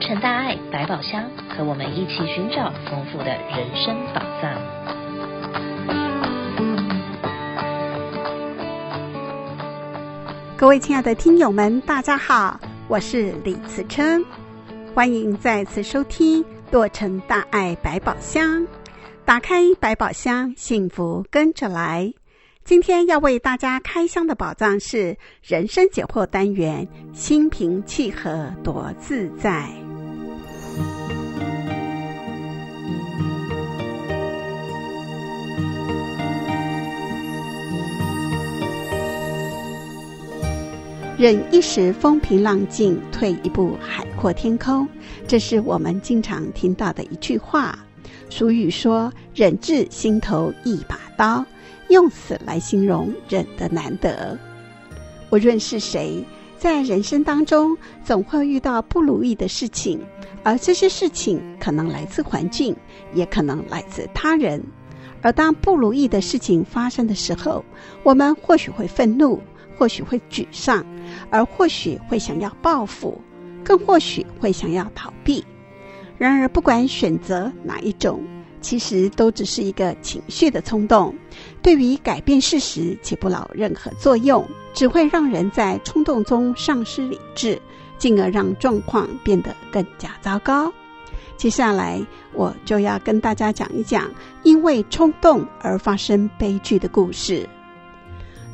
成大爱百宝箱，和我们一起寻找丰富的人生宝藏。各位亲爱的听友们，大家好，我是李慈琛，欢迎再次收听洛成大爱百宝箱。打开百宝箱，幸福跟着来。今天要为大家开箱的宝藏是人生解惑单元，心平气和多自在。忍一时风平浪静，退一步海阔天空。这是我们经常听到的一句话。俗语说：“忍字心头一把刀。”用此来形容忍的难得。无论是谁，在人生当中总会遇到不如意的事情，而这些事情可能来自环境，也可能来自他人。而当不如意的事情发生的时候，我们或许会愤怒，或许会沮丧，而或许会想要报复，更或许会想要逃避。然而，不管选择哪一种，其实都只是一个情绪的冲动，对于改变事实起不了任何作用，只会让人在冲动中丧失理智，进而让状况变得更加糟糕。接下来我就要跟大家讲一讲因为冲动而发生悲剧的故事。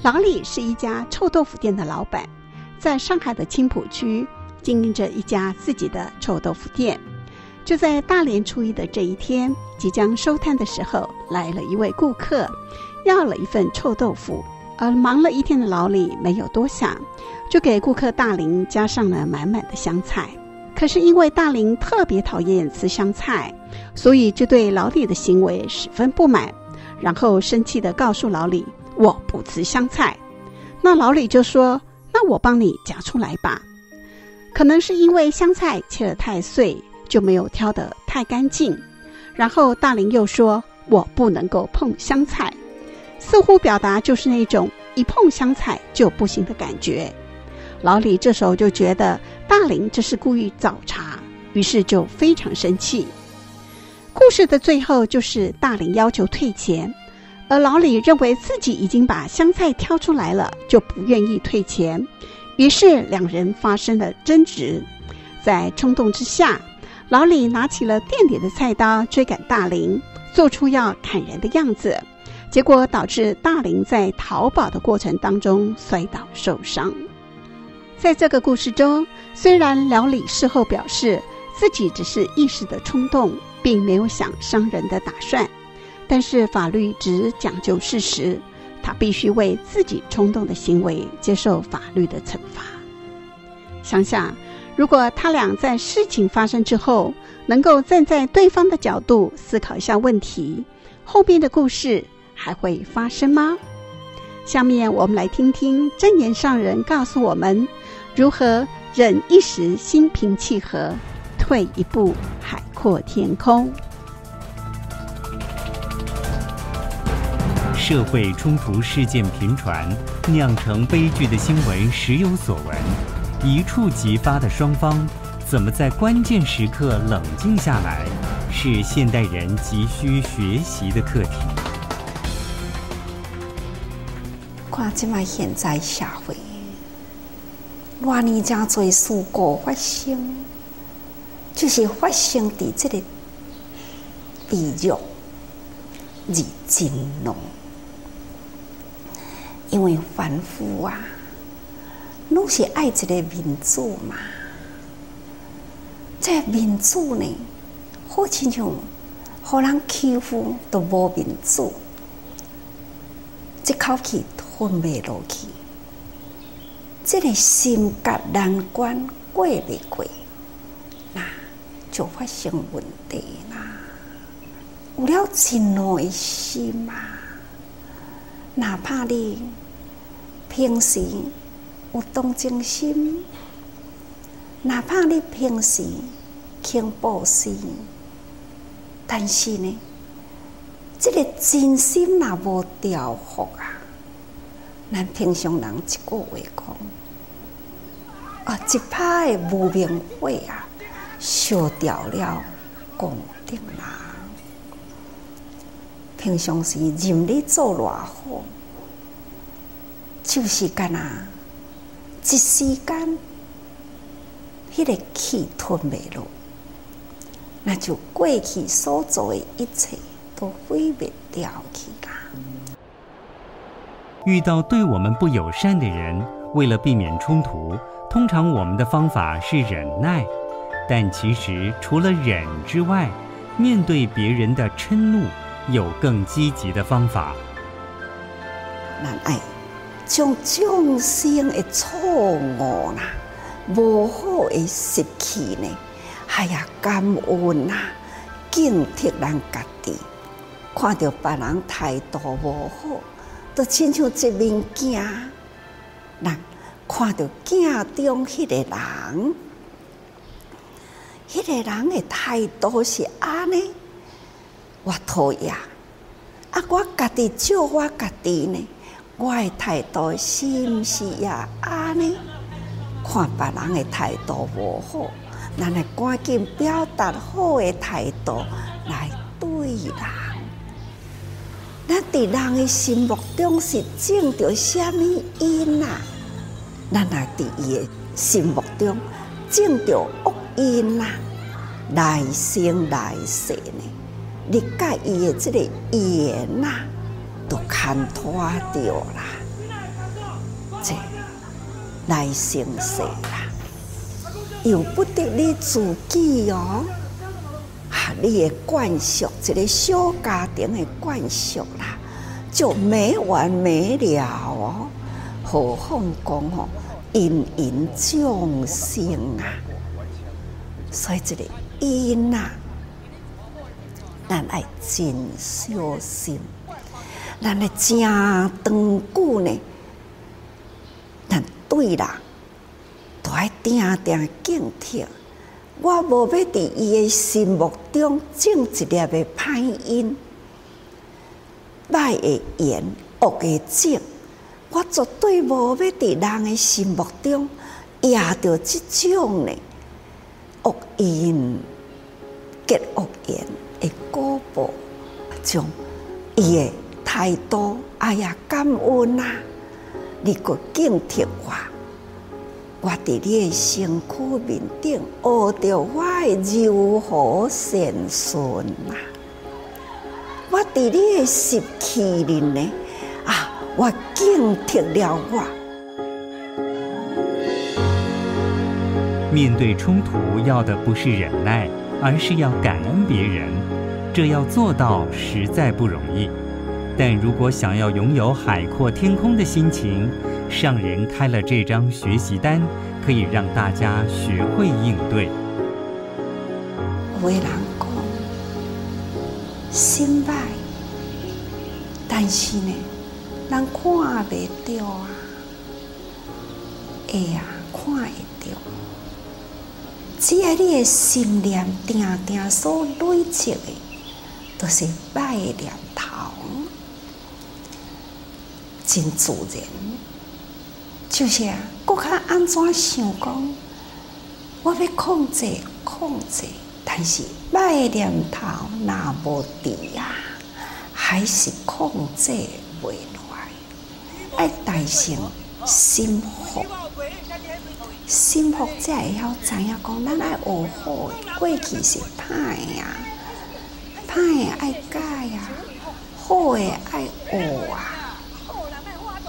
老李是一家臭豆腐店的老板，在上海的青浦区经营着一家自己的臭豆腐店。就在大年初一的这一天，即将收摊的时候，来了一位顾客，要了一份臭豆腐。而忙了一天的老李没有多想，就给顾客大林加上了满满的香菜。可是因为大林特别讨厌吃香菜，所以就对老李的行为十分不满，然后生气地告诉老李：“我不吃香菜。”那老李就说：“那我帮你夹出来吧。”可能是因为香菜切得太碎。就没有挑得太干净，然后大林又说：“我不能够碰香菜。”似乎表达就是那种一碰香菜就不行的感觉。老李这时候就觉得大林这是故意找茬，于是就非常生气。故事的最后就是大林要求退钱，而老李认为自己已经把香菜挑出来了，就不愿意退钱，于是两人发生了争执，在冲动之下。老李拿起了店里的菜刀追赶大林，做出要砍人的样子，结果导致大林在逃跑的过程当中摔倒受伤。在这个故事中，虽然老李事后表示自己只是一时的冲动，并没有想伤人的打算，但是法律只讲究事实，他必须为自己冲动的行为接受法律的惩罚。想想。如果他俩在事情发生之后，能够站在对方的角度思考一下问题，后面的故事还会发生吗？下面我们来听听真言上人告诉我们，如何忍一时心平气和，退一步海阔天空。社会冲突事件频传，酿成悲剧的新闻时有所闻。一触即发的双方，怎么在关键时刻冷静下来，是现代人急需学习的课题。看这么现在社会，偌尼真多事故发生，就是发生在这个地域日真浓，因为凡夫啊。拢是爱一个民主嘛？这、民主呢，好亲像，互人欺负都无民主，这口气吞不落去，这个心结难关过不过，那就发生问题啦。有了真怒的心嘛，哪怕你平时。有同情心，哪怕你平时肯布施，但是呢，这个真心若无调伏啊，咱平常人一句话讲，啊，一拍的无名火啊，烧掉了功德啦。平常时任你做偌好，就是干那一时间，迄个气吞没落，那就过去所做的一切都毁灭掉去啦。遇到对我们不友善的人，为了避免冲突，通常我们的方法是忍耐。但其实除了忍之外，面对别人的嗔怒，有更积极的方法。难爱将众生的错误啦、无好的习气呢，哎呀感恩呐，警惕咱家己。看到别人态度无好，都亲像一面镜，咱看到镜中迄个人，迄、个人的态度是安呢？我讨厌，啊！我家己照我家己呢，我的态度是毋是也安尼？看别人的态度无好，咱来赶紧表达好的态度来对人。咱伫人的心目中是种着什么因啊？咱来伫伊的心目中种着恶因啊？来生来世呢？你甲伊的这个缘呐，都牵拖掉啦，这来生世啦，由不得你自己哦，啊，你的惯俗，这个小家庭的惯俗啦，就没完没了哦。何况讲哦，芸芸众生啊，所以这个因呐。咱爱真小心，咱爱正长久呢。咱对人都爱定定警惕。我无要伫伊的心目中种一粒的歹因、歹的缘、恶的种。我绝对无要伫人的心目中压着这种呢恶因结恶缘。的果报，将伊的太多，哎呀，感恩啊！你个警惕我，我伫你的身躯面顶学着我的柔和善顺啊！我伫你的习气里呢，啊，我警惕了我。面对冲突，要的不是忍耐。而是要感恩别人，这要做到实在不容易。但如果想要拥有海阔天空的心情，上人开了这张学习单，可以让大家学会应对。有人讲心败，但是呢，人看不到啊，哎呀，看会到。只要你的心念定定所累积的，都是坏的念头，真自然。就是啊，阁较安怎想讲？我要控制控制，但是歹念头那无敌呀，还是控制不来。爱大心心服。幸福才会晓知影讲，咱爱学好，过去是歹呀，歹的爱改呀，好诶爱学啊。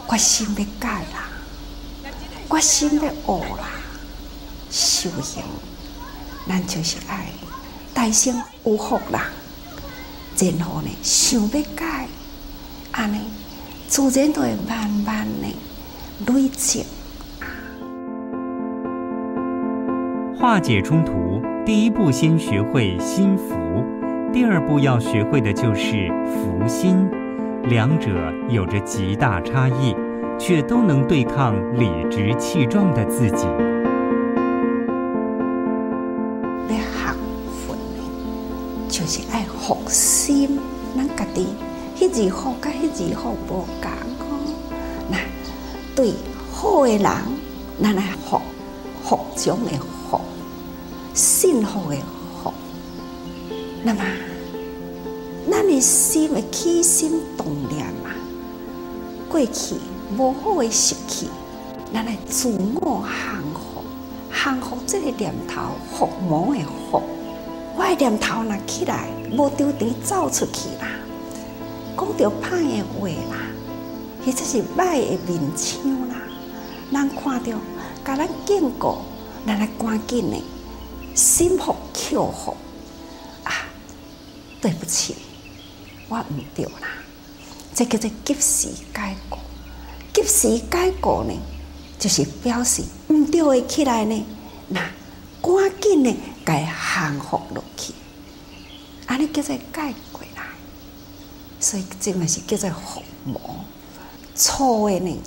决心要改啦，决心要学啦，修行，咱就是爱大声有福啦。然后呢，想要改，安尼自然就会慢慢的累积。化解冲突，第一步先学会心服，第二步要学会的就是服心，两者有着极大差异，却都能对抗理直气壮的自己。要学佛，就是爱学心，咱家己，迄字好甲迄字好无共哦。那对好的人，咱来服服众的。幸福的福。那么，咱的心的起心动念嘛，过去无好的习气，咱来自我降服，降服这个念头，福魔的伏。坏念头若起来，无丢地走出去啦，讲着歹的话啦，或者是歹的面相啦，人看到，甲咱警告，咱来赶紧的心服口服啊！对不起，我唔对啦，这叫做及时改过。及时改过呢，就是表示唔对的起来呢，那赶紧的。该降服落去，安尼叫做改过来，所以这嘛是叫做伏魔。错的呢，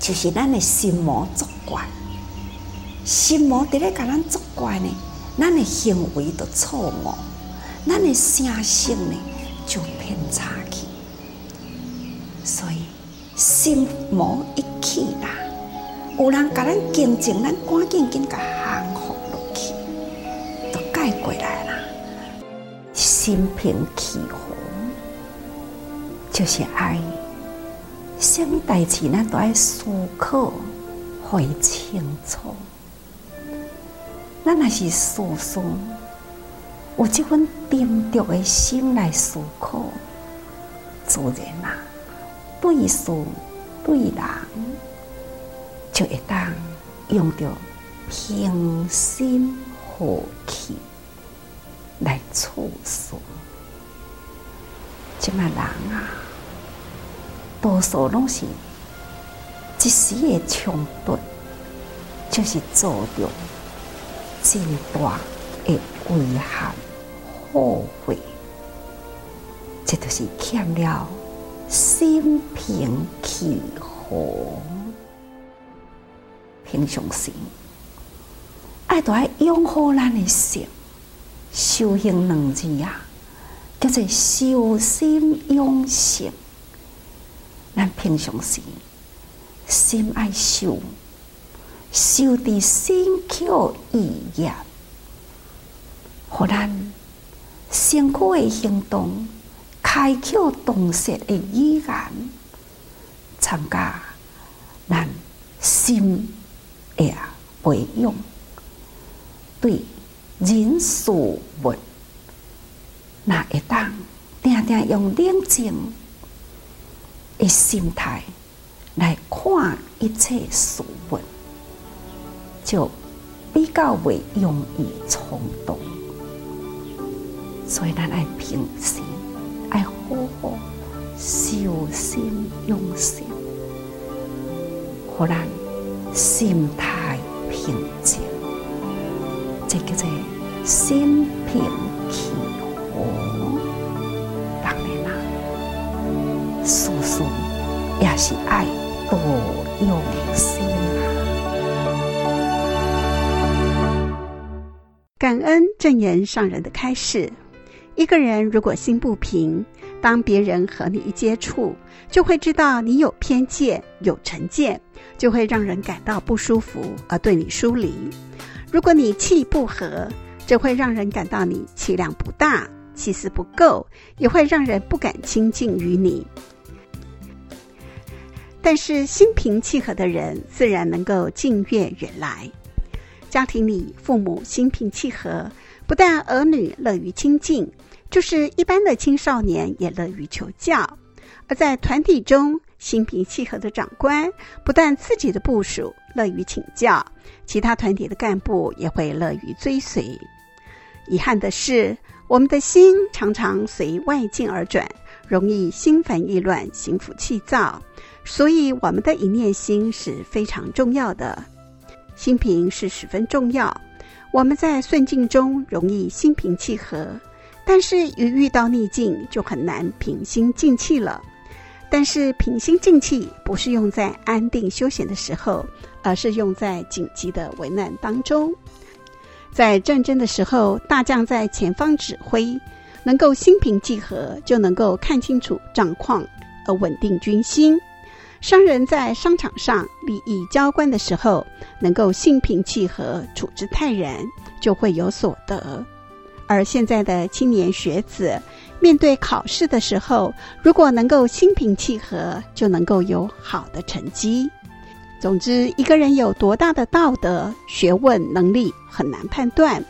就是咱的心魔作怪，心魔伫咧甲咱作怪呢，咱的行为就错误，咱的声性呢就偏差去。所以心魔一起啦，有人甲咱竞争，咱赶紧紧甲降服。爱过来了，心平气和，就是爱。什么代志，咱都爱思考，会清楚。咱若是事事有这份定着的心来思考，自然啊，对事对人，就会当用着平心和气。来处事，这么人啊，多数拢是一时的冲动，就是做着真大的遗憾、后悔，这都是欠了心平气和、平常心，爱都爱拥护咱的心。修行两字啊，叫做修心养性。咱平常时心爱修，修的身口意业，互咱辛苦的行动，开口动舌的语言，参加咱心的培养，对。人事物，那会当定定用冷静的心态来看一切事物，就比较未容易冲动。所以咱爱平心，爱好好修心养性，互咱心态平静。这叫做。心平气和，当然啦，事事也是爱多用心啊。感恩证严上人的开示：一个人如果心不平，当别人和你一接触，就会知道你有偏见、有成见，就会让人感到不舒服而对你疏离。如果你气不和，这会让人感到你气量不大，气势不够，也会让人不敢亲近于你。但是心平气和的人，自然能够近悦远来。家庭里父母心平气和，不但儿女乐于亲近，就是一般的青少年也乐于求教。而在团体中，心平气和的长官，不但自己的部署乐于请教，其他团体的干部也会乐于追随。遗憾的是，我们的心常常随外境而转，容易心烦意乱、心浮气躁。所以，我们的一念心是非常重要的，心平是十分重要。我们在顺境中容易心平气和，但是一遇到逆境就很难平心静气了。但是，平心静气不是用在安定休闲的时候，而是用在紧急的危难当中。在战争的时候，大将在前方指挥，能够心平气和，就能够看清楚战况而稳定军心；商人在商场上利益交关的时候，能够心平气和，处之泰然，就会有所得。而现在的青年学子，面对考试的时候，如果能够心平气和，就能够有好的成绩。总之，一个人有多大的道德、学问、能力很难判断，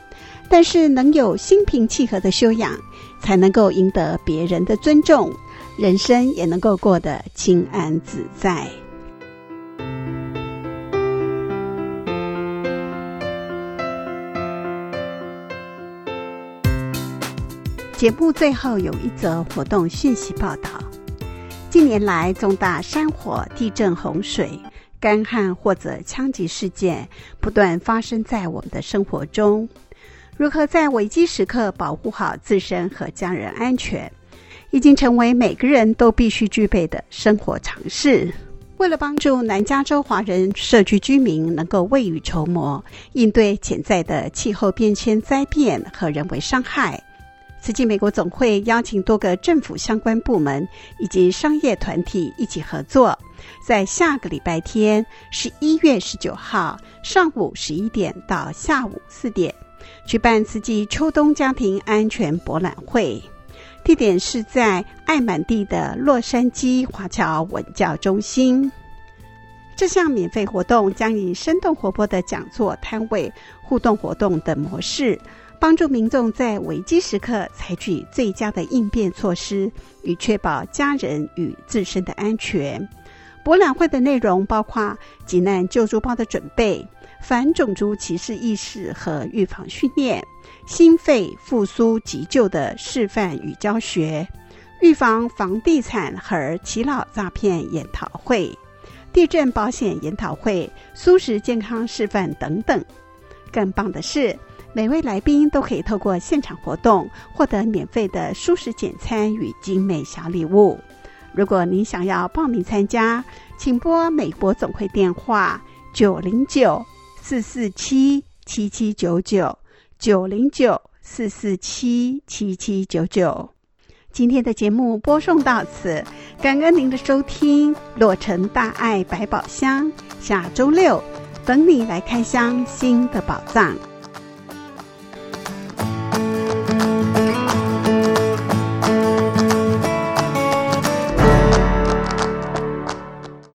但是能有心平气和的修养，才能够赢得别人的尊重，人生也能够过得轻安自在。节目最后有一则活动讯息报道：近年来，重大山火、地震、洪水、干旱或者枪击事件不断发生在我们的生活中。如何在危机时刻保护好自身和家人安全，已经成为每个人都必须具备的生活常识。为了帮助南加州华人社区居民能够未雨绸缪，应对潜在的气候变迁灾变和人为伤害。慈济美国总会邀请多个政府相关部门以及商业团体一起合作，在下个礼拜天，十一月十九号上午十一点到下午四点，举办慈济秋冬家庭安全博览会。地点是在爱满地的洛杉矶华侨文教中心。这项免费活动将以生动活泼的讲座、摊位、互动活动等模式。帮助民众在危机时刻采取最佳的应变措施，以确保家人与自身的安全。博览会的内容包括急难救助包的准备、反种族歧视意识和预防训练、心肺复苏急救的示范与教学、预防房地产和耆老诈骗研讨会、地震保险研讨会、素食健康示范等等。更棒的是，每位来宾都可以透过现场活动获得免费的舒适简餐与精美小礼物。如果您想要报名参加，请拨美国总会电话九零九四四七七七九九九零九四四七七七九九。今天的节目播送到此，感恩您的收听。洛城大爱百宝箱，下周六等你来开箱新的宝藏。